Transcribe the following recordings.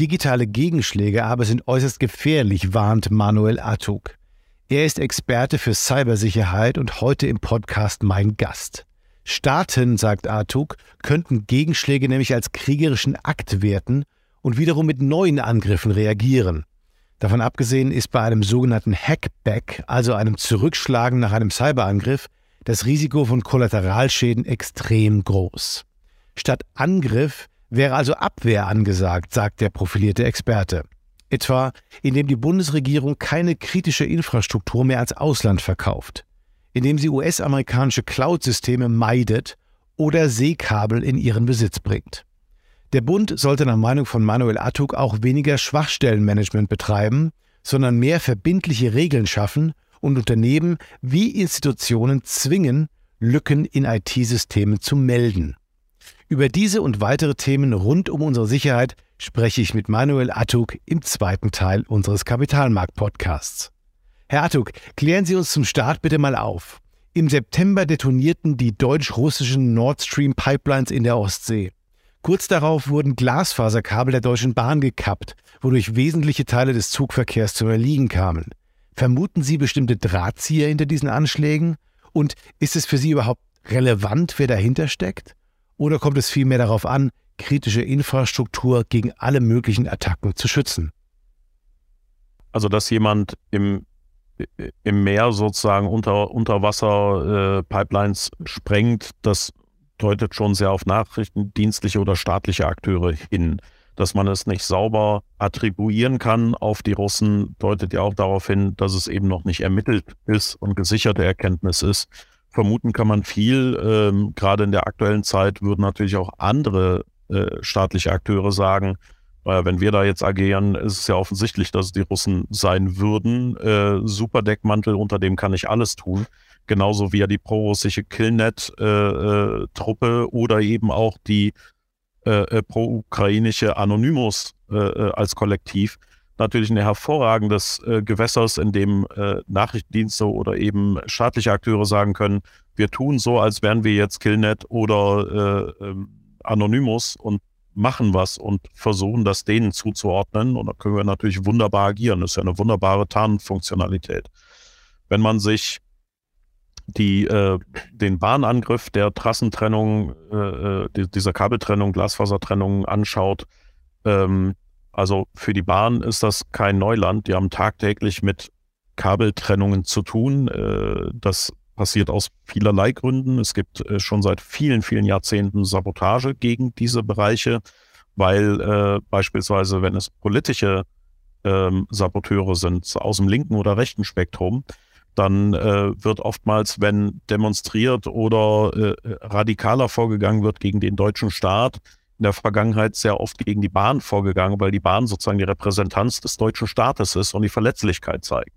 Digitale Gegenschläge aber sind äußerst gefährlich, warnt Manuel Atug. Er ist Experte für Cybersicherheit und heute im Podcast mein Gast. Staaten, sagt Atug, könnten Gegenschläge nämlich als kriegerischen Akt werten und wiederum mit neuen Angriffen reagieren. Davon abgesehen ist bei einem sogenannten Hackback, also einem Zurückschlagen nach einem Cyberangriff, das Risiko von Kollateralschäden extrem groß. Statt Angriff wäre also Abwehr angesagt, sagt der profilierte Experte. Etwa indem die Bundesregierung keine kritische Infrastruktur mehr als Ausland verkauft, indem sie US-amerikanische Cloud-Systeme meidet oder Seekabel in ihren Besitz bringt. Der Bund sollte nach Meinung von Manuel Attuk auch weniger Schwachstellenmanagement betreiben, sondern mehr verbindliche Regeln schaffen und Unternehmen wie Institutionen zwingen, Lücken in IT-Systemen zu melden. Über diese und weitere Themen rund um unsere Sicherheit spreche ich mit Manuel Attuk im zweiten Teil unseres Kapitalmarkt-Podcasts. Herr Attuk, klären Sie uns zum Start bitte mal auf. Im September detonierten die deutsch-russischen Nord Stream Pipelines in der Ostsee. Kurz darauf wurden Glasfaserkabel der Deutschen Bahn gekappt, wodurch wesentliche Teile des Zugverkehrs zum Erliegen kamen. Vermuten Sie bestimmte Drahtzieher hinter diesen Anschlägen? Und ist es für Sie überhaupt relevant, wer dahinter steckt? Oder kommt es vielmehr darauf an, kritische Infrastruktur gegen alle möglichen Attacken zu schützen? Also, dass jemand im, im Meer sozusagen unter, unter Wasser äh, Pipelines sprengt, das deutet schon sehr auf nachrichtendienstliche oder staatliche Akteure hin. Dass man es nicht sauber attribuieren kann auf die Russen, deutet ja auch darauf hin, dass es eben noch nicht ermittelt ist und gesicherte Erkenntnis ist vermuten kann man viel. Ähm, gerade in der aktuellen Zeit würden natürlich auch andere äh, staatliche Akteure sagen, äh, wenn wir da jetzt agieren, ist es ja offensichtlich, dass es die Russen sein würden. Äh, Superdeckmantel, unter dem kann ich alles tun. Genauso wie ja die pro-russische Killnet-Truppe äh, äh, oder eben auch die äh, pro-ukrainische Anonymous als Kollektiv natürlich ein hervorragendes äh, Gewässers, in dem äh, Nachrichtendienste oder eben staatliche Akteure sagen können, wir tun so, als wären wir jetzt Killnet oder äh, ähm, Anonymous und machen was und versuchen, das denen zuzuordnen. Und da können wir natürlich wunderbar agieren. Das ist ja eine wunderbare Tarnfunktionalität. Wenn man sich die, äh, den Bahnangriff der Trassentrennung, äh, äh die, dieser Kabeltrennung, Glasfasertrennung anschaut, ähm, also für die Bahn ist das kein Neuland. Die haben tagtäglich mit Kabeltrennungen zu tun. Äh, das passiert aus vielerlei Gründen. Es gibt äh, schon seit vielen, vielen Jahrzehnten Sabotage gegen diese Bereiche, weil äh, beispielsweise, wenn es politische ähm, Saboteure sind aus dem linken oder rechten Spektrum, dann äh, wird oftmals, wenn demonstriert oder äh, radikaler vorgegangen wird gegen den deutschen Staat, in der Vergangenheit sehr oft gegen die Bahn vorgegangen, weil die Bahn sozusagen die Repräsentanz des deutschen Staates ist und die Verletzlichkeit zeigt.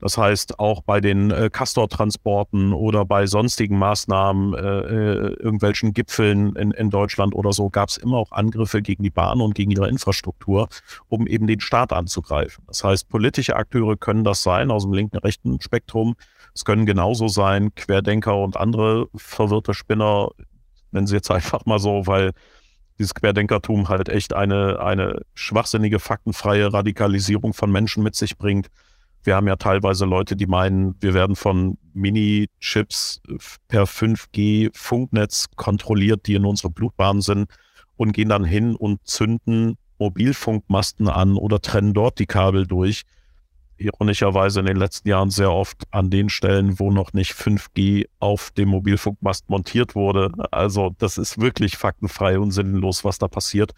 Das heißt, auch bei den äh, Castor-Transporten oder bei sonstigen Maßnahmen, äh, äh, irgendwelchen Gipfeln in, in Deutschland oder so, gab es immer auch Angriffe gegen die Bahn und gegen ihre Infrastruktur, um eben den Staat anzugreifen. Das heißt, politische Akteure können das sein aus dem linken, rechten Spektrum. Es können genauso sein Querdenker und andere verwirrte Spinner, nennen sie jetzt einfach mal so, weil dieses Querdenkertum halt echt eine, eine schwachsinnige, faktenfreie Radikalisierung von Menschen mit sich bringt. Wir haben ja teilweise Leute, die meinen, wir werden von Mini-Chips per 5G-Funknetz kontrolliert, die in unsere Blutbahn sind und gehen dann hin und zünden Mobilfunkmasten an oder trennen dort die Kabel durch ironischerweise in den letzten Jahren sehr oft an den Stellen, wo noch nicht 5G auf dem Mobilfunkmast montiert wurde. Also das ist wirklich faktenfrei und sinnlos, was da passiert.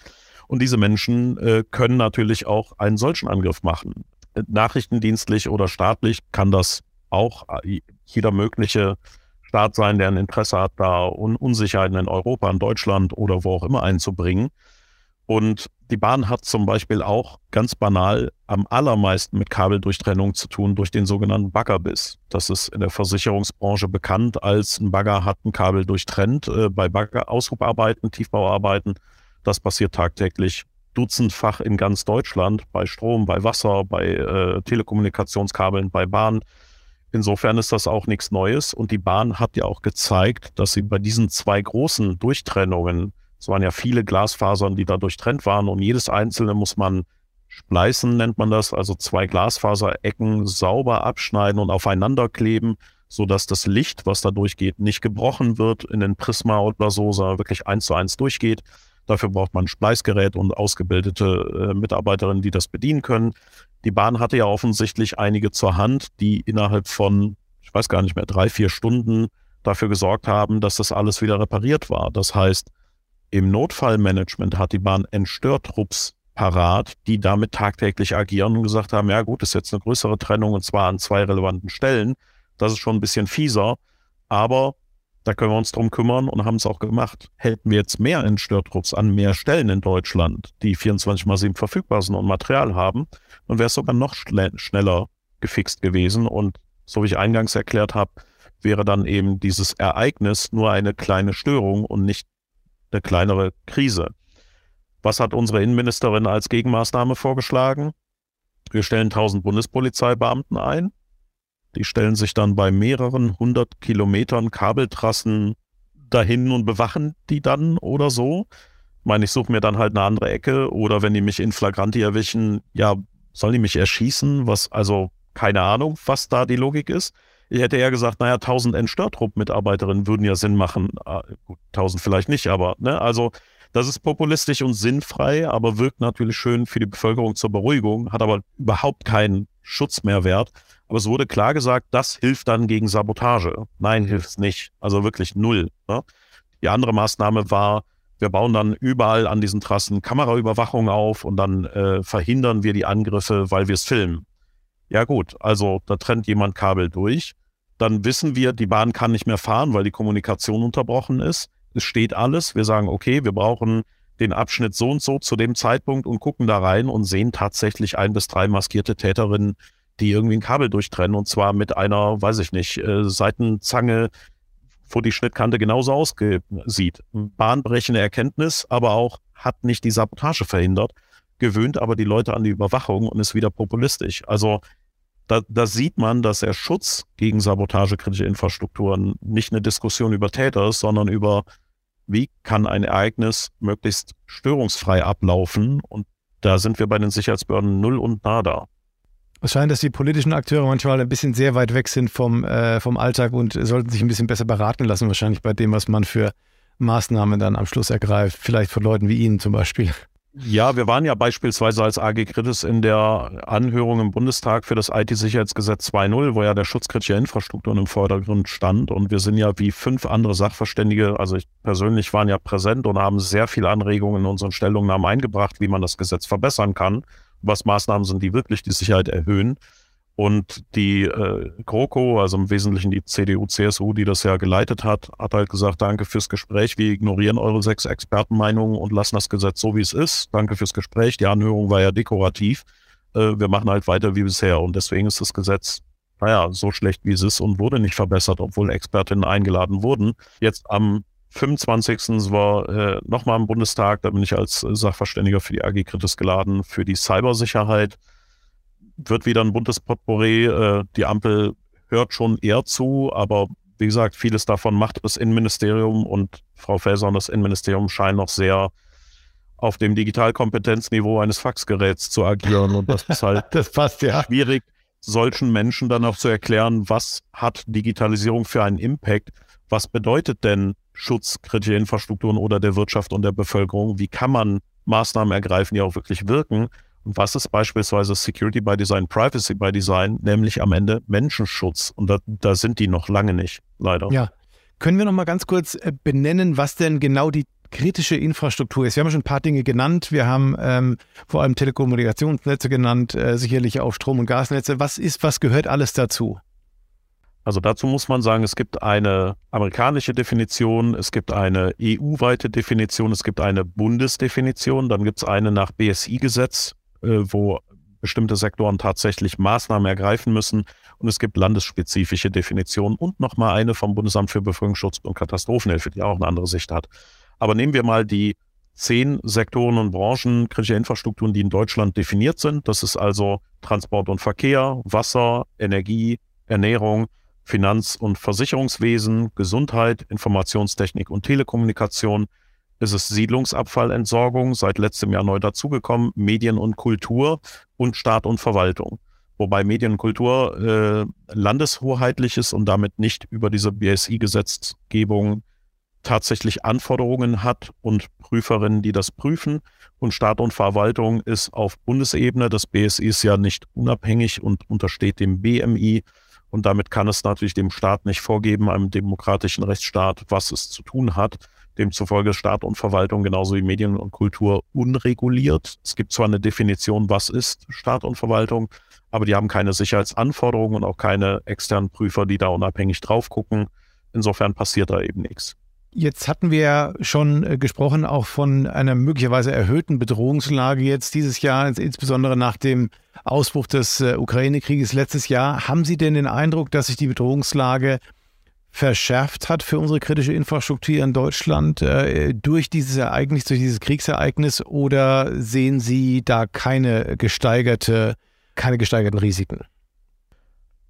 Und diese Menschen äh, können natürlich auch einen solchen Angriff machen. Nachrichtendienstlich oder staatlich kann das auch äh, jeder mögliche Staat sein, der ein Interesse hat, da Un Unsicherheiten in Europa, in Deutschland oder wo auch immer einzubringen. Und die Bahn hat zum Beispiel auch ganz banal am allermeisten mit Kabeldurchtrennung zu tun durch den sogenannten Baggerbiss. Das ist in der Versicherungsbranche bekannt als ein Bagger hat ein Kabel durchtrennt. Äh, bei Bagger-Aushubarbeiten, Tiefbauarbeiten, das passiert tagtäglich dutzendfach in ganz Deutschland, bei Strom, bei Wasser, bei äh, Telekommunikationskabeln, bei Bahn. Insofern ist das auch nichts Neues. Und die Bahn hat ja auch gezeigt, dass sie bei diesen zwei großen Durchtrennungen es waren ja viele Glasfasern, die da durchtrennt waren und jedes einzelne muss man spleißen, nennt man das, also zwei Glasfaserecken sauber abschneiden und aufeinander kleben, sodass das Licht, was da durchgeht, nicht gebrochen wird in den Prisma oder so, sondern wirklich eins zu eins durchgeht. Dafür braucht man ein Spleißgerät und ausgebildete äh, Mitarbeiterinnen, die das bedienen können. Die Bahn hatte ja offensichtlich einige zur Hand, die innerhalb von, ich weiß gar nicht mehr, drei, vier Stunden dafür gesorgt haben, dass das alles wieder repariert war. Das heißt, im Notfallmanagement hat die Bahn Entstörtrupps parat, die damit tagtäglich agieren und gesagt haben, ja gut, ist jetzt eine größere Trennung und zwar an zwei relevanten Stellen. Das ist schon ein bisschen fieser, aber da können wir uns drum kümmern und haben es auch gemacht. Hätten wir jetzt mehr Entstörtrupps an mehr Stellen in Deutschland, die 24 mal 7 verfügbar sind und Material haben, dann wäre es sogar noch schneller gefixt gewesen. Und so wie ich eingangs erklärt habe, wäre dann eben dieses Ereignis nur eine kleine Störung und nicht eine kleinere Krise. Was hat unsere Innenministerin als Gegenmaßnahme vorgeschlagen? Wir stellen 1000 Bundespolizeibeamten ein. Die stellen sich dann bei mehreren hundert Kilometern Kabeltrassen dahin und bewachen die dann oder so. Ich meine, ich suche mir dann halt eine andere Ecke oder wenn die mich in Flagranti erwischen, ja, sollen die mich erschießen? Was, also keine Ahnung, was da die Logik ist. Ich hätte eher gesagt, naja, 1000 Entstörtrupp-Mitarbeiterinnen würden ja Sinn machen. Ah, gut, 1000 vielleicht nicht, aber, ne, also, das ist populistisch und sinnfrei, aber wirkt natürlich schön für die Bevölkerung zur Beruhigung, hat aber überhaupt keinen Schutzmehrwert. Aber es wurde klar gesagt, das hilft dann gegen Sabotage. Nein, hilft es nicht. Also wirklich null. Ne? Die andere Maßnahme war, wir bauen dann überall an diesen Trassen Kameraüberwachung auf und dann äh, verhindern wir die Angriffe, weil wir es filmen. Ja gut, also da trennt jemand Kabel durch. Dann wissen wir, die Bahn kann nicht mehr fahren, weil die Kommunikation unterbrochen ist. Es steht alles. Wir sagen, okay, wir brauchen den Abschnitt so und so zu dem Zeitpunkt und gucken da rein und sehen tatsächlich ein bis drei maskierte Täterinnen, die irgendwie ein Kabel durchtrennen und zwar mit einer, weiß ich nicht, äh, Seitenzange, wo die Schnittkante genauso aussieht. Bahnbrechende Erkenntnis, aber auch hat nicht die Sabotage verhindert, gewöhnt aber die Leute an die Überwachung und ist wieder populistisch. Also da, da sieht man, dass der Schutz gegen sabotagekritische Infrastrukturen nicht eine Diskussion über Täter ist, sondern über, wie kann ein Ereignis möglichst störungsfrei ablaufen. Und da sind wir bei den Sicherheitsbehörden null und nada. Es scheint, dass die politischen Akteure manchmal ein bisschen sehr weit weg sind vom, äh, vom Alltag und sollten sich ein bisschen besser beraten lassen, wahrscheinlich bei dem, was man für Maßnahmen dann am Schluss ergreift. Vielleicht von Leuten wie Ihnen zum Beispiel. Ja, wir waren ja beispielsweise als AG Kritis in der Anhörung im Bundestag für das IT-Sicherheitsgesetz 2.0, wo ja der Schutz kritischer Infrastrukturen im Vordergrund stand. Und wir sind ja wie fünf andere Sachverständige, also ich persönlich waren ja präsent und haben sehr viele Anregungen in unseren Stellungnahmen eingebracht, wie man das Gesetz verbessern kann, was Maßnahmen sind, die wirklich die Sicherheit erhöhen. Und die äh, GroKo, also im Wesentlichen die CDU, CSU, die das ja geleitet hat, hat halt gesagt, danke fürs Gespräch. Wir ignorieren eure sechs Expertenmeinungen und lassen das Gesetz so, wie es ist. Danke fürs Gespräch. Die Anhörung war ja dekorativ. Äh, wir machen halt weiter wie bisher. Und deswegen ist das Gesetz, naja, so schlecht, wie es ist und wurde nicht verbessert, obwohl Expertinnen eingeladen wurden. Jetzt am 25. war äh, nochmal im Bundestag, da bin ich als Sachverständiger für die AG Kritis geladen, für die Cybersicherheit wird wieder ein buntes Potpourri. Äh, die Ampel hört schon eher zu, aber wie gesagt, vieles davon macht das Innenministerium und Frau Faeser und das Innenministerium scheinen noch sehr auf dem Digitalkompetenzniveau eines Faxgeräts zu agieren. Und das ist halt das passt, ja. schwierig, solchen Menschen dann auch zu erklären, was hat Digitalisierung für einen Impact? Was bedeutet denn Schutz kritischer Infrastrukturen oder der Wirtschaft und der Bevölkerung? Wie kann man Maßnahmen ergreifen, die auch wirklich wirken? Was ist beispielsweise Security by Design, Privacy by Design, nämlich am Ende Menschenschutz? Und da, da sind die noch lange nicht, leider. Ja. Können wir noch mal ganz kurz äh, benennen, was denn genau die kritische Infrastruktur ist? Wir haben schon ein paar Dinge genannt. Wir haben ähm, vor allem Telekommunikationsnetze genannt, äh, sicherlich auch Strom- und Gasnetze. Was ist, was gehört alles dazu? Also dazu muss man sagen, es gibt eine amerikanische Definition, es gibt eine EU-weite Definition, es gibt eine Bundesdefinition, dann gibt es eine nach BSI-Gesetz, wo bestimmte Sektoren tatsächlich Maßnahmen ergreifen müssen. Und es gibt landesspezifische Definitionen und nochmal eine vom Bundesamt für Bevölkerungsschutz und Katastrophenhilfe, die auch eine andere Sicht hat. Aber nehmen wir mal die zehn Sektoren und Branchen kritischer Infrastrukturen, die in Deutschland definiert sind. Das ist also Transport und Verkehr, Wasser, Energie, Ernährung, Finanz- und Versicherungswesen, Gesundheit, Informationstechnik und Telekommunikation. Es ist Siedlungsabfallentsorgung, seit letztem Jahr neu dazugekommen, Medien und Kultur und Staat und Verwaltung. Wobei Medien und Kultur äh, landeshoheitlich ist und damit nicht über diese BSI-Gesetzgebung tatsächlich Anforderungen hat und Prüferinnen, die das prüfen. Und Staat und Verwaltung ist auf Bundesebene. Das BSI ist ja nicht unabhängig und untersteht dem BMI. Und damit kann es natürlich dem Staat nicht vorgeben, einem demokratischen Rechtsstaat, was es zu tun hat. Demzufolge Staat und Verwaltung genauso wie Medien und Kultur unreguliert. Es gibt zwar eine Definition, was ist Staat und Verwaltung, aber die haben keine Sicherheitsanforderungen und auch keine externen Prüfer, die da unabhängig drauf gucken. Insofern passiert da eben nichts. Jetzt hatten wir ja schon äh, gesprochen auch von einer möglicherweise erhöhten Bedrohungslage jetzt dieses Jahr, insbesondere nach dem Ausbruch des äh, Ukraine-Krieges letztes Jahr. Haben Sie denn den Eindruck, dass sich die Bedrohungslage verschärft hat für unsere kritische Infrastruktur in Deutschland äh, durch dieses Ereignis, durch dieses Kriegsereignis? Oder sehen Sie da keine gesteigerte, keine gesteigerten Risiken?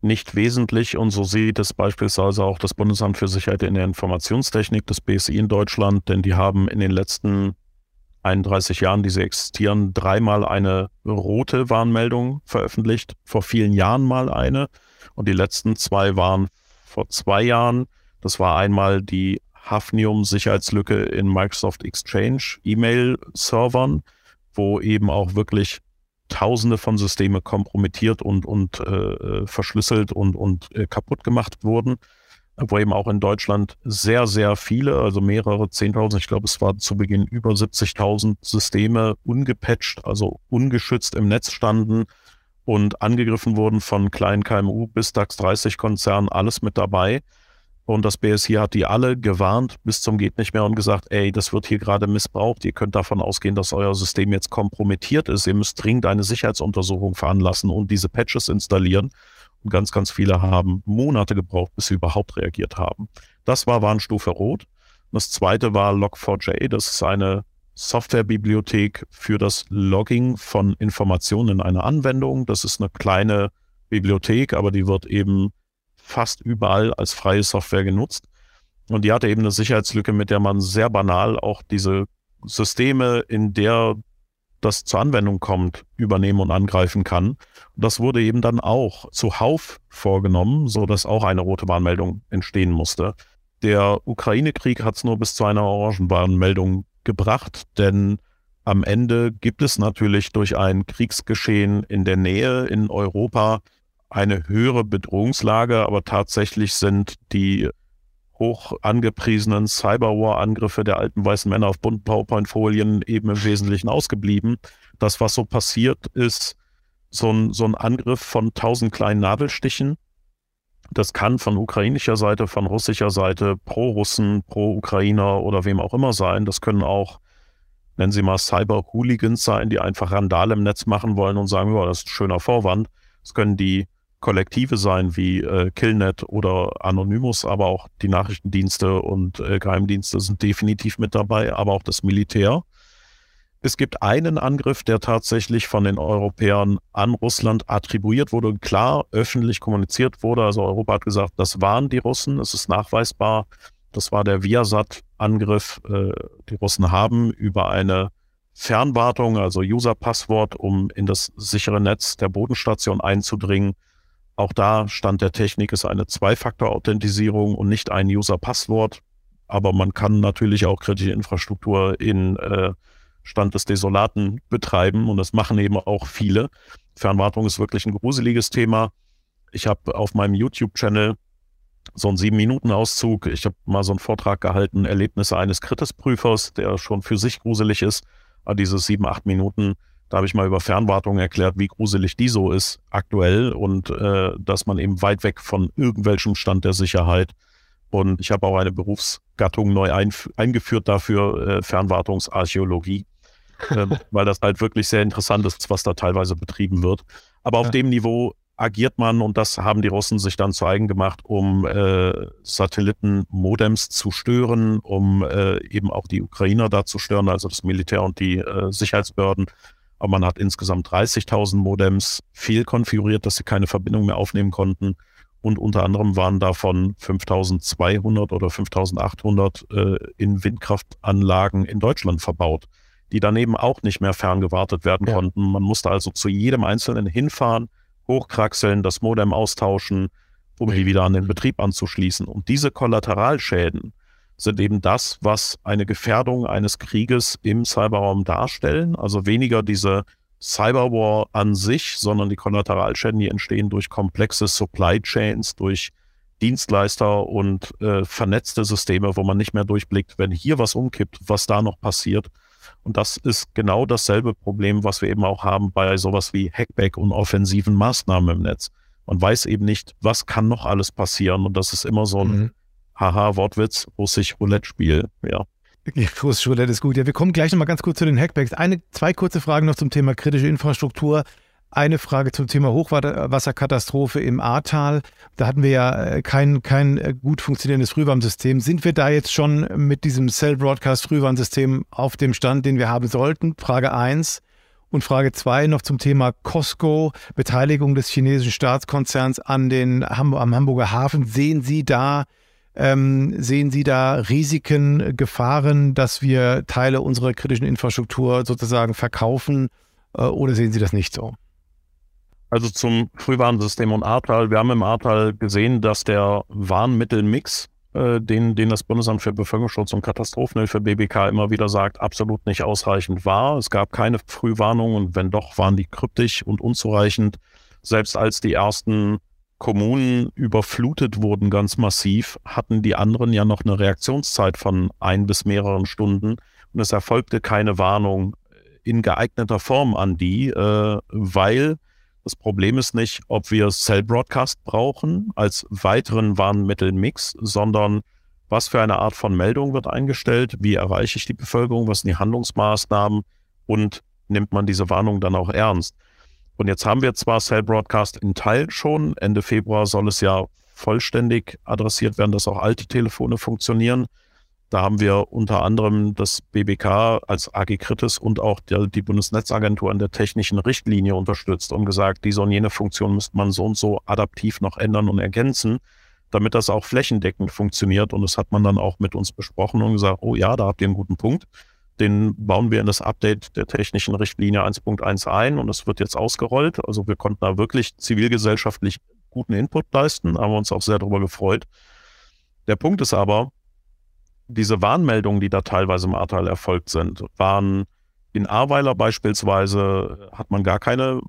nicht wesentlich. Und so sieht es beispielsweise auch das Bundesamt für Sicherheit in der Informationstechnik, das BSI in Deutschland, denn die haben in den letzten 31 Jahren, die sie existieren, dreimal eine rote Warnmeldung veröffentlicht, vor vielen Jahren mal eine. Und die letzten zwei waren vor zwei Jahren. Das war einmal die Hafnium-Sicherheitslücke in Microsoft Exchange E-Mail-Servern, wo eben auch wirklich Tausende von Systeme kompromittiert und, und äh, verschlüsselt und, und äh, kaputt gemacht wurden, wo eben auch in Deutschland sehr, sehr viele, also mehrere Zehntausend, ich glaube, es war zu Beginn über 70.000 Systeme ungepatcht, also ungeschützt im Netz standen und angegriffen wurden von kleinen KMU bis DAX 30 Konzernen, alles mit dabei. Und das BSI hat die alle gewarnt bis zum geht nicht mehr und gesagt, ey, das wird hier gerade missbraucht. Ihr könnt davon ausgehen, dass euer System jetzt kompromittiert ist. Ihr müsst dringend eine Sicherheitsuntersuchung veranlassen und diese Patches installieren. Und ganz, ganz viele haben Monate gebraucht, bis sie überhaupt reagiert haben. Das war Warnstufe Rot. Und das zweite war Log4j. Das ist eine Softwarebibliothek für das Logging von Informationen in einer Anwendung. Das ist eine kleine Bibliothek, aber die wird eben fast überall als freie Software genutzt. Und die hatte eben eine Sicherheitslücke, mit der man sehr banal auch diese Systeme, in der das zur Anwendung kommt, übernehmen und angreifen kann. Und das wurde eben dann auch zuhauf vorgenommen, so dass auch eine rote Warnmeldung entstehen musste. Der Ukraine-Krieg hat es nur bis zu einer Orangenwarnmeldung gebracht, denn am Ende gibt es natürlich durch ein Kriegsgeschehen in der Nähe in Europa eine höhere Bedrohungslage, aber tatsächlich sind die hoch angepriesenen Cyberwar-Angriffe der alten weißen Männer auf bunten PowerPoint-Folien eben im Wesentlichen ausgeblieben. Das, was so passiert, ist so ein, so ein Angriff von tausend kleinen Nadelstichen. Das kann von ukrainischer Seite, von russischer Seite, pro Russen, pro Ukrainer oder wem auch immer sein. Das können auch, nennen Sie mal Cyber-Hooligans sein, die einfach Randale im Netz machen wollen und sagen, ja, das ist ein schöner Vorwand. Es können die Kollektive sein wie äh, Killnet oder Anonymous, aber auch die Nachrichtendienste und äh, Geheimdienste sind definitiv mit dabei, aber auch das Militär. Es gibt einen Angriff, der tatsächlich von den Europäern an Russland attribuiert wurde und klar öffentlich kommuniziert wurde. Also Europa hat gesagt, das waren die Russen, es ist nachweisbar. Das war der Viasat-Angriff. Äh, die Russen haben über eine Fernwartung, also User-Passwort, um in das sichere Netz der Bodenstation einzudringen, auch da Stand der Technik ist eine Zwei-Faktor-Authentisierung und nicht ein User-Passwort. Aber man kann natürlich auch kritische Infrastruktur in äh, Stand des Desolaten betreiben und das machen eben auch viele. Fernwartung ist wirklich ein gruseliges Thema. Ich habe auf meinem YouTube-Channel so einen sieben Minuten Auszug. Ich habe mal so einen Vortrag gehalten, Erlebnisse eines Kritisprüfers, der schon für sich gruselig ist. Aber diese sieben, acht Minuten Da habe ich mal über Fernwartung erklärt, wie gruselig die so ist aktuell und äh, dass man eben weit weg von irgendwelchem Stand der Sicherheit. Und ich habe auch eine Berufsgattung neu eingeführt dafür, äh, Fernwartungsarchäologie, weil das halt wirklich sehr interessant ist, was da teilweise betrieben wird. Aber auf ja. dem Niveau agiert man, und das haben die Russen sich dann zu eigen gemacht, um äh, Satellitenmodems zu stören, um äh, eben auch die Ukrainer da zu stören, also das Militär und die äh, Sicherheitsbehörden. Aber man hat insgesamt 30.000 Modems fehlkonfiguriert, dass sie keine Verbindung mehr aufnehmen konnten. Und unter anderem waren davon 5.200 oder 5.800 äh, in Windkraftanlagen in Deutschland verbaut, die daneben auch nicht mehr ferngewartet werden ja. konnten. Man musste also zu jedem Einzelnen hinfahren, hochkraxeln, das Modem austauschen, um die wieder an den Betrieb anzuschließen. Und diese Kollateralschäden sind eben das, was eine Gefährdung eines Krieges im Cyberraum darstellen. Also weniger diese Cyberwar an sich, sondern die Kollateralschäden, die entstehen durch komplexe Supply Chains, durch Dienstleister und äh, vernetzte Systeme, wo man nicht mehr durchblickt, wenn hier was umkippt, was da noch passiert. Und das ist genau dasselbe Problem, was wir eben auch haben bei sowas wie Hackback und offensiven Maßnahmen im Netz. Man weiß eben nicht, was kann noch alles passieren. Und das ist immer so ein mhm. Haha-Wortwitz, russisch Roulette-Spiel. Ja. Ja, russisch Roulette ist gut. Ja, wir kommen gleich nochmal ganz kurz zu den Hackbacks. Eine, zwei kurze Fragen noch zum Thema kritische Infrastruktur. Eine Frage zum Thema Hochwasserkatastrophe im Ahrtal. Da hatten wir ja äh, kein, kein äh, gut funktionierendes Frühwarnsystem. Sind wir da jetzt schon mit diesem Cell Broadcast Frühwarnsystem auf dem Stand, den wir haben sollten? Frage 1. Und Frage 2 noch zum Thema Costco, Beteiligung des chinesischen Staatskonzerns an den, am Hamburger Hafen. Sehen Sie da, ähm, sehen Sie da Risiken, Gefahren, dass wir Teile unserer kritischen Infrastruktur sozusagen verkaufen? Äh, oder sehen Sie das nicht so? Also zum Frühwarnsystem und Ahrtal. Wir haben im Ahrtal gesehen, dass der Warnmittelmix, äh, den, den das Bundesamt für Bevölkerungsschutz und Katastrophenhilfe BBK immer wieder sagt, absolut nicht ausreichend war. Es gab keine Frühwarnung und wenn doch, waren die kryptisch und unzureichend. Selbst als die ersten Kommunen überflutet wurden ganz massiv, hatten die anderen ja noch eine Reaktionszeit von ein bis mehreren Stunden und es erfolgte keine Warnung in geeigneter Form an die, äh, weil das Problem ist nicht, ob wir Cell Broadcast brauchen als weiteren Warnmittelmix, sondern was für eine Art von Meldung wird eingestellt, wie erreiche ich die Bevölkerung, was sind die Handlungsmaßnahmen und nimmt man diese Warnung dann auch ernst. Und jetzt haben wir zwar Cell Broadcast in Teil schon, Ende Februar soll es ja vollständig adressiert werden, dass auch alte Telefone funktionieren. Da haben wir unter anderem das BBK als AG Kritis und auch die, die Bundesnetzagentur in der technischen Richtlinie unterstützt und gesagt, diese und jene Funktion müsste man so und so adaptiv noch ändern und ergänzen, damit das auch flächendeckend funktioniert. Und das hat man dann auch mit uns besprochen und gesagt, oh ja, da habt ihr einen guten Punkt. Den bauen wir in das Update der technischen Richtlinie 1.1 ein und es wird jetzt ausgerollt. Also wir konnten da wirklich zivilgesellschaftlich guten Input leisten, haben uns auch sehr darüber gefreut. Der Punkt ist aber, diese Warnmeldungen, die da teilweise im Ahrtal erfolgt sind, waren in Ahrweiler beispielsweise, hat man gar keine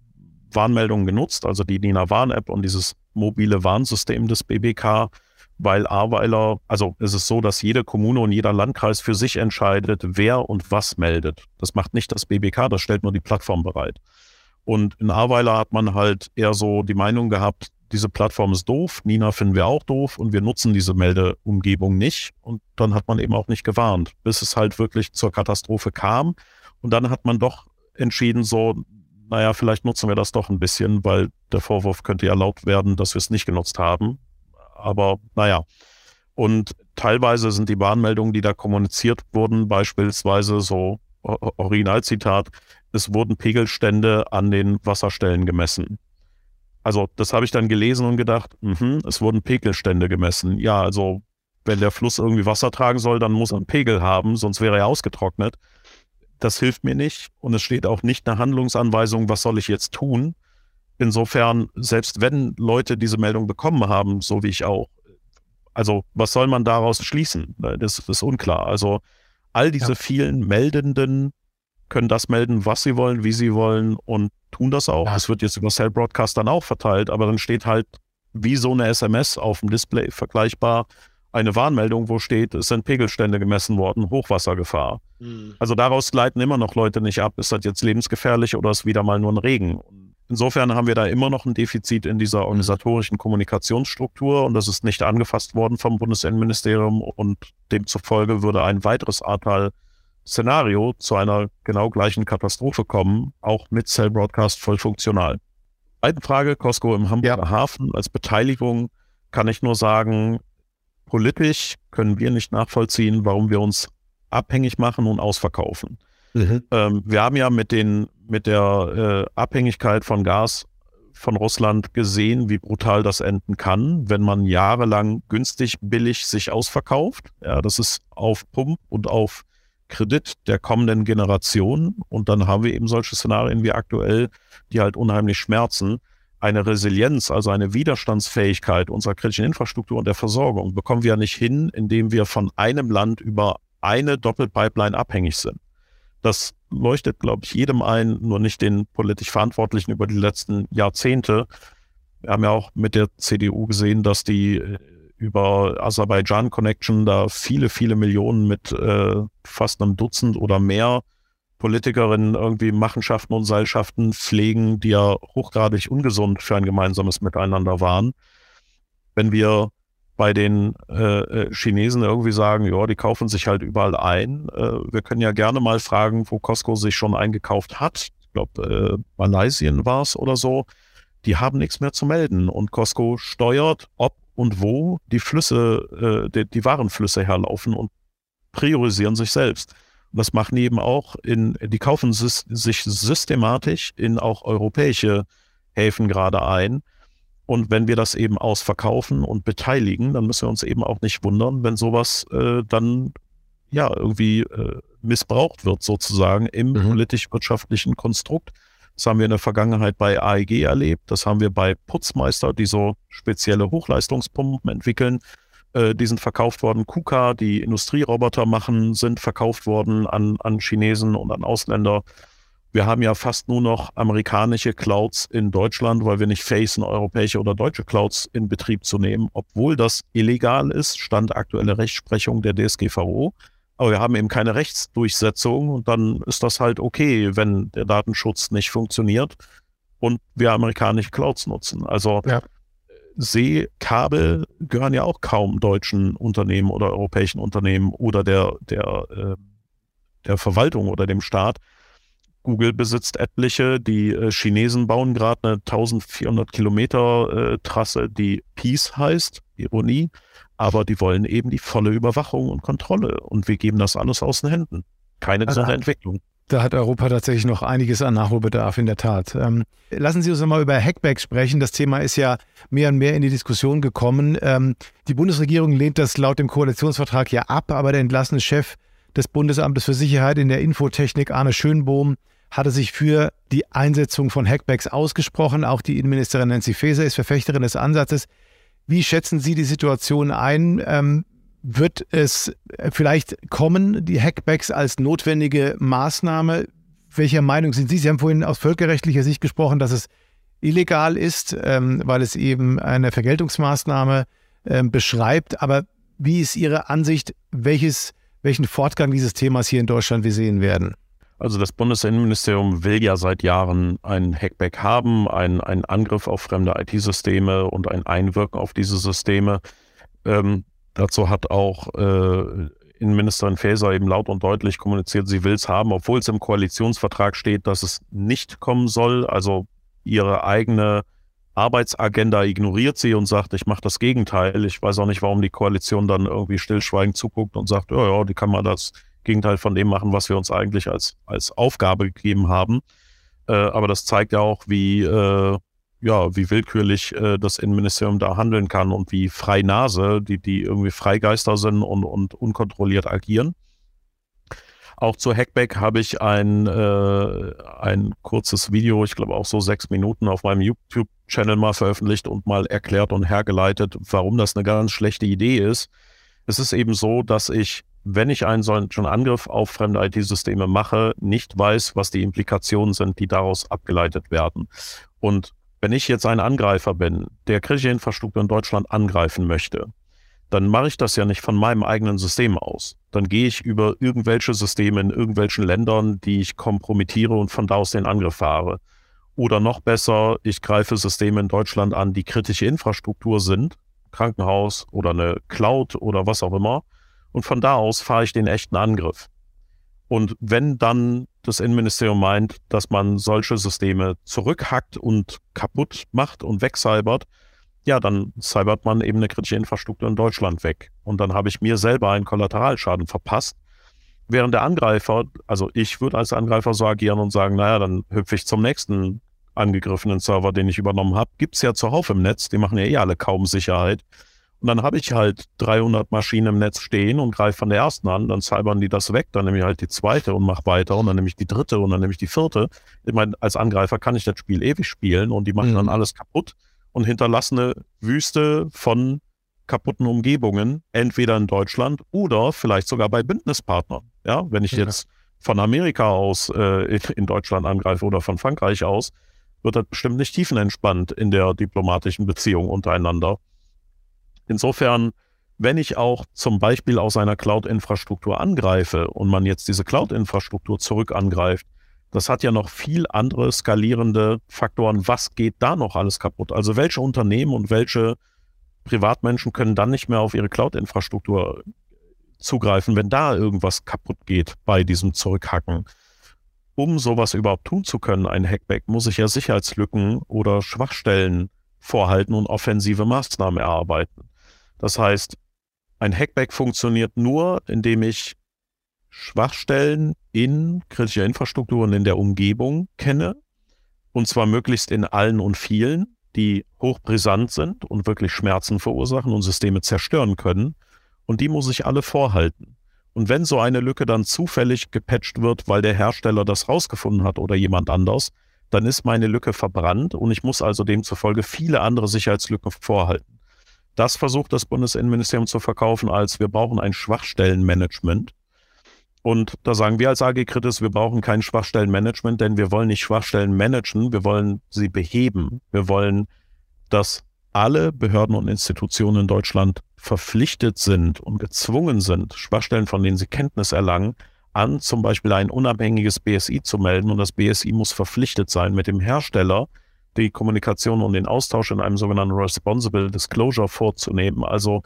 Warnmeldungen genutzt, also die Nina Warn-App und dieses mobile Warnsystem des BBK, weil Ahrweiler, also es ist so, dass jede Kommune und jeder Landkreis für sich entscheidet, wer und was meldet. Das macht nicht das BBK, das stellt nur die Plattform bereit. Und in Ahrweiler hat man halt eher so die Meinung gehabt, diese Plattform ist doof, Nina finden wir auch doof und wir nutzen diese Meldeumgebung nicht. Und dann hat man eben auch nicht gewarnt, bis es halt wirklich zur Katastrophe kam. Und dann hat man doch entschieden, so, naja, vielleicht nutzen wir das doch ein bisschen, weil der Vorwurf könnte ja laut werden, dass wir es nicht genutzt haben. Aber naja. Und teilweise sind die Warnmeldungen, die da kommuniziert wurden, beispielsweise so Originalzitat, es wurden Pegelstände an den Wasserstellen gemessen. Also das habe ich dann gelesen und gedacht, mh, es wurden Pegelstände gemessen. Ja, also wenn der Fluss irgendwie Wasser tragen soll, dann muss er einen Pegel haben, sonst wäre er ausgetrocknet. Das hilft mir nicht und es steht auch nicht eine Handlungsanweisung, was soll ich jetzt tun. Insofern, selbst wenn Leute diese Meldung bekommen haben, so wie ich auch, also was soll man daraus schließen? Das ist unklar. Also all diese ja. vielen Meldenden können das melden, was sie wollen, wie sie wollen und tun das auch. Es wird jetzt über Cell Broadcast dann auch verteilt, aber dann steht halt wie so eine SMS auf dem Display vergleichbar eine Warnmeldung, wo steht, es sind Pegelstände gemessen worden, Hochwassergefahr. Mhm. Also daraus leiten immer noch Leute nicht ab, ist das jetzt lebensgefährlich oder ist wieder mal nur ein Regen. Insofern haben wir da immer noch ein Defizit in dieser organisatorischen Kommunikationsstruktur und das ist nicht angefasst worden vom Bundesinnenministerium und demzufolge würde ein weiteres Ahrtal-Szenario zu einer genau gleichen Katastrophe kommen, auch mit Cell Broadcast voll funktional. Zweite Frage, Costco im Hamburger ja. Hafen als Beteiligung kann ich nur sagen, politisch können wir nicht nachvollziehen, warum wir uns abhängig machen und ausverkaufen. Mhm. Ähm, wir haben ja mit, den, mit der äh, Abhängigkeit von Gas von Russland gesehen, wie brutal das enden kann, wenn man jahrelang günstig, billig sich ausverkauft. Ja, das ist auf Pump und auf Kredit der kommenden Generation. Und dann haben wir eben solche Szenarien wie aktuell, die halt unheimlich schmerzen eine Resilienz, also eine Widerstandsfähigkeit unserer kritischen Infrastruktur und der Versorgung bekommen wir ja nicht hin, indem wir von einem Land über eine Doppelpipeline abhängig sind. Das leuchtet, glaube ich, jedem ein, nur nicht den politisch Verantwortlichen über die letzten Jahrzehnte. Wir haben ja auch mit der CDU gesehen, dass die äh, über Aserbaidschan Connection da viele, viele Millionen mit äh, fast einem Dutzend oder mehr Politikerinnen irgendwie Machenschaften und Seilschaften pflegen, die ja hochgradig ungesund für ein gemeinsames Miteinander waren. Wenn wir bei den äh, äh, Chinesen irgendwie sagen, ja, die kaufen sich halt überall ein. Äh, wir können ja gerne mal fragen, wo Costco sich schon eingekauft hat. Ich glaube, äh, Malaysien war es oder so. Die haben nichts mehr zu melden und Costco steuert, ob und wo die Flüsse, äh, die, die Warenflüsse herlaufen und priorisieren sich selbst. Das machen die eben auch in, die kaufen sich systematisch in auch europäische Häfen gerade ein. Und wenn wir das eben ausverkaufen und beteiligen, dann müssen wir uns eben auch nicht wundern, wenn sowas äh, dann ja irgendwie äh, missbraucht wird, sozusagen im mhm. politisch-wirtschaftlichen Konstrukt. Das haben wir in der Vergangenheit bei AEG erlebt. Das haben wir bei Putzmeister, die so spezielle Hochleistungspumpen entwickeln. Äh, die sind verkauft worden. KUKA, die Industrieroboter machen, sind verkauft worden an, an Chinesen und an Ausländer. Wir haben ja fast nur noch amerikanische Clouds in Deutschland, weil wir nicht facen, europäische oder deutsche Clouds in Betrieb zu nehmen, obwohl das illegal ist, stand aktuelle Rechtsprechung der DSGVO. Aber wir haben eben keine Rechtsdurchsetzung und dann ist das halt okay, wenn der Datenschutz nicht funktioniert und wir amerikanische Clouds nutzen. Also ja. Seekabel gehören ja auch kaum deutschen Unternehmen oder europäischen Unternehmen oder der, der, äh, der Verwaltung oder dem Staat. Google besitzt etliche, die äh, Chinesen bauen gerade eine 1400 Kilometer äh, Trasse, die Peace heißt, Ironie, aber die wollen eben die volle Überwachung und Kontrolle und wir geben das alles aus den Händen. Keine gesunde also, Entwicklung. Da hat Europa tatsächlich noch einiges an Nachholbedarf in der Tat. Ähm, lassen Sie uns mal über Hackback sprechen. Das Thema ist ja mehr und mehr in die Diskussion gekommen. Ähm, die Bundesregierung lehnt das laut dem Koalitionsvertrag ja ab, aber der entlassene Chef des Bundesamtes für Sicherheit in der Infotechnik, Arne Schönbohm, hatte sich für die Einsetzung von Hackbacks ausgesprochen. Auch die Innenministerin Nancy Faeser ist Verfechterin des Ansatzes. Wie schätzen Sie die Situation ein? Ähm, wird es vielleicht kommen, die Hackbacks als notwendige Maßnahme? Welcher Meinung sind Sie? Sie haben vorhin aus völkerrechtlicher Sicht gesprochen, dass es illegal ist, ähm, weil es eben eine Vergeltungsmaßnahme ähm, beschreibt. Aber wie ist Ihre Ansicht, welches, welchen Fortgang dieses Themas hier in Deutschland wir sehen werden? Also das Bundesinnenministerium will ja seit Jahren ein Hackback haben, einen, einen Angriff auf fremde IT-Systeme und ein Einwirken auf diese Systeme. Ähm, Dazu hat auch äh, Innenministerin Faeser eben laut und deutlich kommuniziert, sie will es haben, obwohl es im Koalitionsvertrag steht, dass es nicht kommen soll. Also ihre eigene Arbeitsagenda ignoriert sie und sagt, ich mache das Gegenteil. Ich weiß auch nicht, warum die Koalition dann irgendwie stillschweigend zuguckt und sagt, ja, ja, die kann mal das Gegenteil von dem machen, was wir uns eigentlich als, als Aufgabe gegeben haben. Äh, aber das zeigt ja auch, wie äh, ja, wie willkürlich äh, das Innenministerium da handeln kann und wie frei Nase, die, die irgendwie Freigeister sind und, und unkontrolliert agieren. Auch zu Hackback habe ich ein, äh, ein kurzes Video, ich glaube auch so sechs Minuten auf meinem YouTube-Channel mal veröffentlicht und mal erklärt und hergeleitet, warum das eine ganz schlechte Idee ist. Es ist eben so, dass ich, wenn ich einen solchen Angriff auf fremde IT-Systeme mache, nicht weiß, was die Implikationen sind, die daraus abgeleitet werden. Und wenn ich jetzt ein Angreifer bin, der kritische Infrastruktur in Deutschland angreifen möchte, dann mache ich das ja nicht von meinem eigenen System aus. Dann gehe ich über irgendwelche Systeme in irgendwelchen Ländern, die ich kompromittiere und von da aus den Angriff fahre. Oder noch besser, ich greife Systeme in Deutschland an, die kritische Infrastruktur sind, Krankenhaus oder eine Cloud oder was auch immer. Und von da aus fahre ich den echten Angriff. Und wenn dann das Innenministerium meint, dass man solche Systeme zurückhackt und kaputt macht und wegcybert, ja, dann cybert man eben eine kritische Infrastruktur in Deutschland weg. Und dann habe ich mir selber einen Kollateralschaden verpasst. Während der Angreifer, also ich würde als Angreifer so agieren und sagen, naja, dann hüpfe ich zum nächsten angegriffenen Server, den ich übernommen habe. Gibt es ja zuhauf im Netz, die machen ja eh alle kaum Sicherheit. Und dann habe ich halt 300 Maschinen im Netz stehen und greife von der ersten an, dann cybern die das weg, dann nehme ich halt die zweite und mache weiter und dann nehme ich die dritte und dann nehme ich die vierte. Ich meine, als Angreifer kann ich das Spiel ewig spielen und die machen mhm. dann alles kaputt und hinterlassen eine Wüste von kaputten Umgebungen, entweder in Deutschland oder vielleicht sogar bei Bündnispartnern. Ja, wenn ich ja. jetzt von Amerika aus äh, in Deutschland angreife oder von Frankreich aus, wird das bestimmt nicht tiefenentspannt in der diplomatischen Beziehung untereinander. Insofern, wenn ich auch zum Beispiel aus einer Cloud-Infrastruktur angreife und man jetzt diese Cloud-Infrastruktur zurück angreift, das hat ja noch viel andere skalierende Faktoren. Was geht da noch alles kaputt? Also welche Unternehmen und welche Privatmenschen können dann nicht mehr auf ihre Cloud-Infrastruktur zugreifen, wenn da irgendwas kaputt geht bei diesem Zurückhacken? Um sowas überhaupt tun zu können, ein Hackback, muss ich ja Sicherheitslücken oder Schwachstellen vorhalten und offensive Maßnahmen erarbeiten. Das heißt, ein Hackback funktioniert nur, indem ich Schwachstellen in kritischer Infrastruktur und in der Umgebung kenne. Und zwar möglichst in allen und vielen, die hochbrisant sind und wirklich Schmerzen verursachen und Systeme zerstören können. Und die muss ich alle vorhalten. Und wenn so eine Lücke dann zufällig gepatcht wird, weil der Hersteller das rausgefunden hat oder jemand anders, dann ist meine Lücke verbrannt und ich muss also demzufolge viele andere Sicherheitslücken vorhalten. Das versucht das Bundesinnenministerium zu verkaufen als wir brauchen ein Schwachstellenmanagement. Und da sagen wir als AG Kritis, wir brauchen kein Schwachstellenmanagement, denn wir wollen nicht Schwachstellen managen, wir wollen sie beheben. Wir wollen, dass alle Behörden und Institutionen in Deutschland verpflichtet sind und gezwungen sind, Schwachstellen, von denen sie Kenntnis erlangen, an zum Beispiel ein unabhängiges BSI zu melden. Und das BSI muss verpflichtet sein, mit dem Hersteller die Kommunikation und den Austausch in einem sogenannten Responsible Disclosure vorzunehmen. Also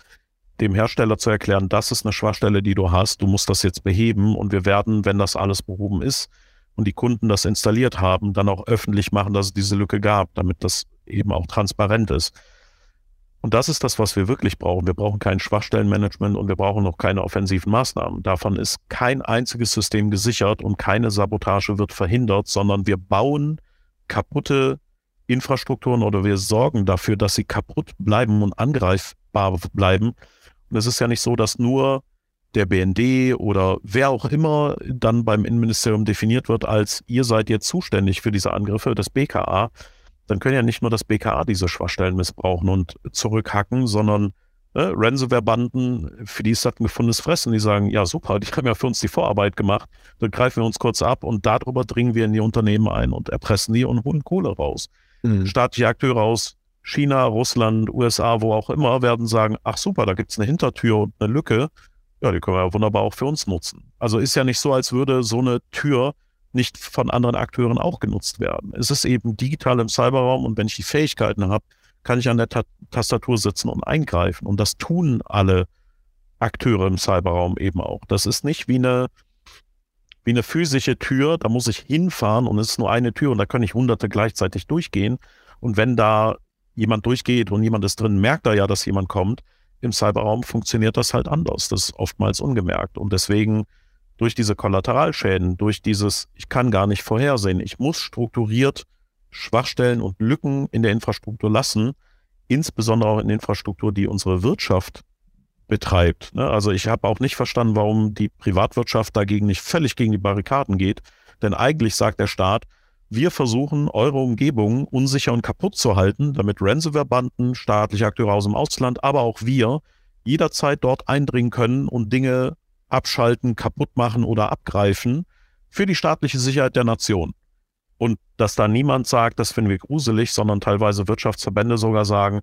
dem Hersteller zu erklären, das ist eine Schwachstelle, die du hast, du musst das jetzt beheben und wir werden, wenn das alles behoben ist und die Kunden das installiert haben, dann auch öffentlich machen, dass es diese Lücke gab, damit das eben auch transparent ist. Und das ist das, was wir wirklich brauchen. Wir brauchen kein Schwachstellenmanagement und wir brauchen auch keine offensiven Maßnahmen. Davon ist kein einziges System gesichert und keine Sabotage wird verhindert, sondern wir bauen kaputte Infrastrukturen oder wir sorgen dafür, dass sie kaputt bleiben und angreifbar bleiben. Und es ist ja nicht so, dass nur der BND oder wer auch immer dann beim Innenministerium definiert wird als ihr seid jetzt zuständig für diese Angriffe, das BKA, dann können ja nicht nur das BKA diese Schwachstellen missbrauchen und zurückhacken, sondern äh, Ransomware-Banden, für die ist das ein gefundenes Fressen, die sagen, ja super, die haben ja für uns die Vorarbeit gemacht, dann greifen wir uns kurz ab und darüber dringen wir in die Unternehmen ein und erpressen die und holen Kohle raus mhm. staatliche Akteure aus China, Russland, USA, wo auch immer, werden sagen, ach super, da gibt es eine Hintertür und eine Lücke. Ja, die können wir ja wunderbar auch für uns nutzen. Also ist ja nicht so, als würde so eine Tür nicht von anderen Akteuren auch genutzt werden. Es ist eben digital im Cyberraum und wenn ich die Fähigkeiten habe, kann ich an der Ta Tastatur sitzen und eingreifen. Und das tun alle Akteure im Cyberraum eben auch. Das ist nicht wie eine wie eine physische Tür, da muss ich hinfahren und es ist nur eine Tür und da können ich hunderte gleichzeitig durchgehen. Und wenn da jemand durchgeht und jemand ist drin, merkt er ja, dass jemand kommt. Im Cyberraum funktioniert das halt anders. Das ist oftmals ungemerkt. Und deswegen durch diese Kollateralschäden, durch dieses, ich kann gar nicht vorhersehen, ich muss strukturiert Schwachstellen und Lücken in der Infrastruktur lassen, insbesondere auch in Infrastruktur, die unsere Wirtschaft betreibt. Ne? Also ich habe auch nicht verstanden, warum die Privatwirtschaft dagegen nicht völlig gegen die Barrikaden geht. Denn eigentlich sagt der Staat, wir versuchen, eure Umgebung unsicher und kaputt zu halten, damit Ransomware-Banden, staatliche Akteure aus dem Ausland, aber auch wir jederzeit dort eindringen können und Dinge abschalten, kaputt machen oder abgreifen für die staatliche Sicherheit der Nation. Und dass da niemand sagt, das finden wir gruselig, sondern teilweise Wirtschaftsverbände sogar sagen,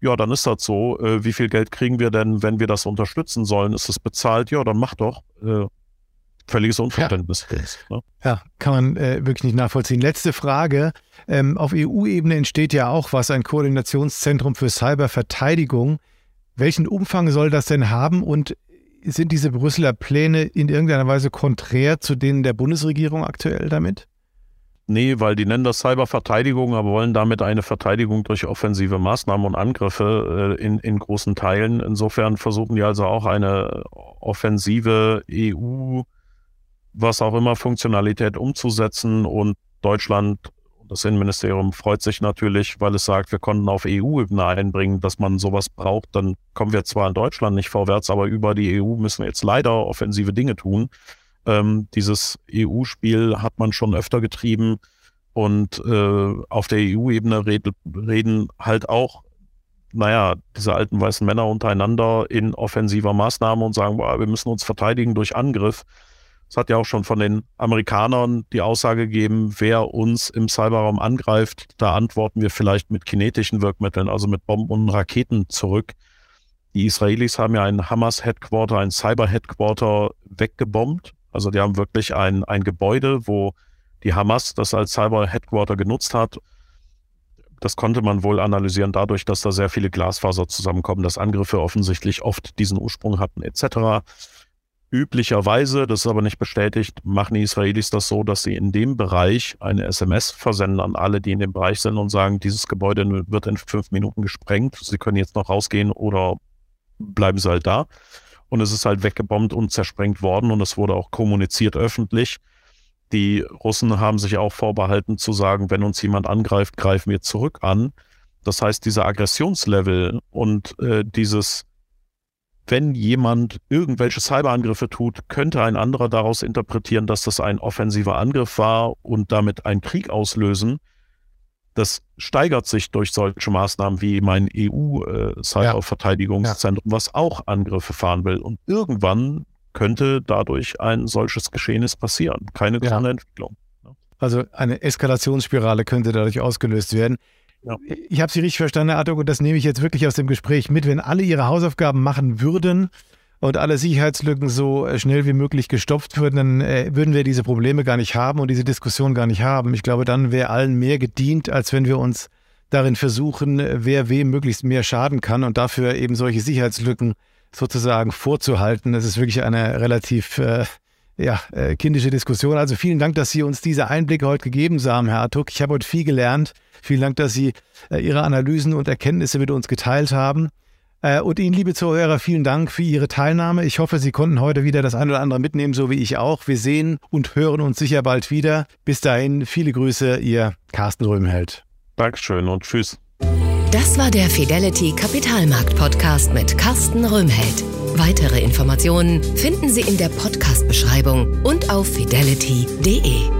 ja, dann ist das so. Äh, wie viel Geld kriegen wir denn, wenn wir das unterstützen sollen? Ist es bezahlt? Ja, dann mach doch. Äh, völliges Unverständnis. Ja, ne? ja kann man äh, wirklich nicht nachvollziehen. Letzte Frage. Ähm, auf EU-Ebene entsteht ja auch was, ein Koordinationszentrum für Cyberverteidigung. Welchen Umfang soll das denn haben und sind diese Brüsseler Pläne in irgendeiner Weise konträr zu denen der Bundesregierung aktuell damit? Nee, weil die nennen das Cyberverteidigung, aber wollen damit eine Verteidigung durch offensive Maßnahmen und Angriffe äh, in, in großen Teilen. Insofern versuchen die also auch eine offensive EU, was auch immer, Funktionalität umzusetzen und Deutschland, das Innenministerium freut sich natürlich, weil es sagt, wir konnten auf EU-Ebene einbringen, dass man sowas braucht. Dann kommen wir zwar in Deutschland nicht vorwärts, aber über die EU müssen wir jetzt leider offensive Dinge tun. Ähm, dieses EU-Spiel hat man schon öfter getrieben und äh, auf der EU-Ebene red, reden halt auch, naja, diese alten weißen Männer untereinander in offensiver Maßnahme und sagen, boah, wir müssen uns verteidigen durch Angriff. Es hat ja auch schon von den Amerikanern die Aussage gegeben, wer uns im Cyberraum angreift, da antworten wir vielleicht mit kinetischen Wirkmitteln, also mit Bomben und Raketen zurück. Die Israelis haben ja ein Hamas-Headquarter, ein Cyber-Headquarter weggebombt also die haben wirklich ein, ein Gebäude, wo die Hamas das als Cyber-Headquarter genutzt hat. Das konnte man wohl analysieren dadurch, dass da sehr viele Glasfaser zusammenkommen, dass Angriffe offensichtlich oft diesen Ursprung hatten etc. Üblicherweise, das ist aber nicht bestätigt, machen die Israelis das so, dass sie in dem Bereich eine SMS versenden an alle, die in dem Bereich sind und sagen, dieses Gebäude wird in fünf Minuten gesprengt, sie können jetzt noch rausgehen oder bleiben sie halt da und es ist halt weggebombt und zersprengt worden und es wurde auch kommuniziert öffentlich. Die Russen haben sich auch vorbehalten zu sagen, wenn uns jemand angreift, greifen wir zurück an. Das heißt, dieser Aggressionslevel und äh, dieses, wenn jemand irgendwelche Cyberangriffe tut, könnte ein anderer daraus interpretieren, dass das ein offensiver Angriff war und damit einen Krieg auslösen das steigert sich durch solche Maßnahmen wie mein EU-Cyberverteidigungszentrum, äh, ja. was auch Angriffe fahren will. Und irgendwann könnte dadurch ein solches Geschehnis passieren. Keine gesunde ja. Entwicklung. Also eine Eskalationsspirale könnte dadurch ausgelöst werden. Ja. Ich habe Sie richtig verstanden, Herr Artuk, und das nehme ich jetzt wirklich aus dem Gespräch mit. Wenn alle ihre Hausaufgaben machen würden, und alle Sicherheitslücken so äh, schnell wie möglich gestopft würden, dann äh, würden wir diese Probleme gar nicht haben und diese Diskussion gar nicht haben. Ich glaube, dann wäre allen mehr gedient, als wenn wir uns darin versuchen, wer wem möglichst mehr schaden kann und dafür eben solche Sicherheitslücken sozusagen vorzuhalten. Das ist wirklich eine relativ äh, ja, äh, kindische Diskussion. Also vielen Dank, dass Sie uns diese Einblicke heute gegeben haben, Herr Artuk. Ich habe heute viel gelernt. Vielen Dank, dass Sie äh, Ihre Analysen und Erkenntnisse mit uns geteilt haben. Äh, und Ihnen, liebe Zuhörer, vielen Dank für Ihre Teilnahme. Ich hoffe, Sie konnten heute wieder das ein oder andere mitnehmen, so wie ich auch. Wir sehen und hören uns sicher bald wieder. Bis dahin, viele Grüße, Ihr Carsten Röhmheld. Dankeschön und tschüss. Das war der Fidelity Kapitalmarkt Podcast mit Carsten Röhmheld. Weitere Informationen finden Sie in der Podcast-Beschreibung und auf fidelity.de.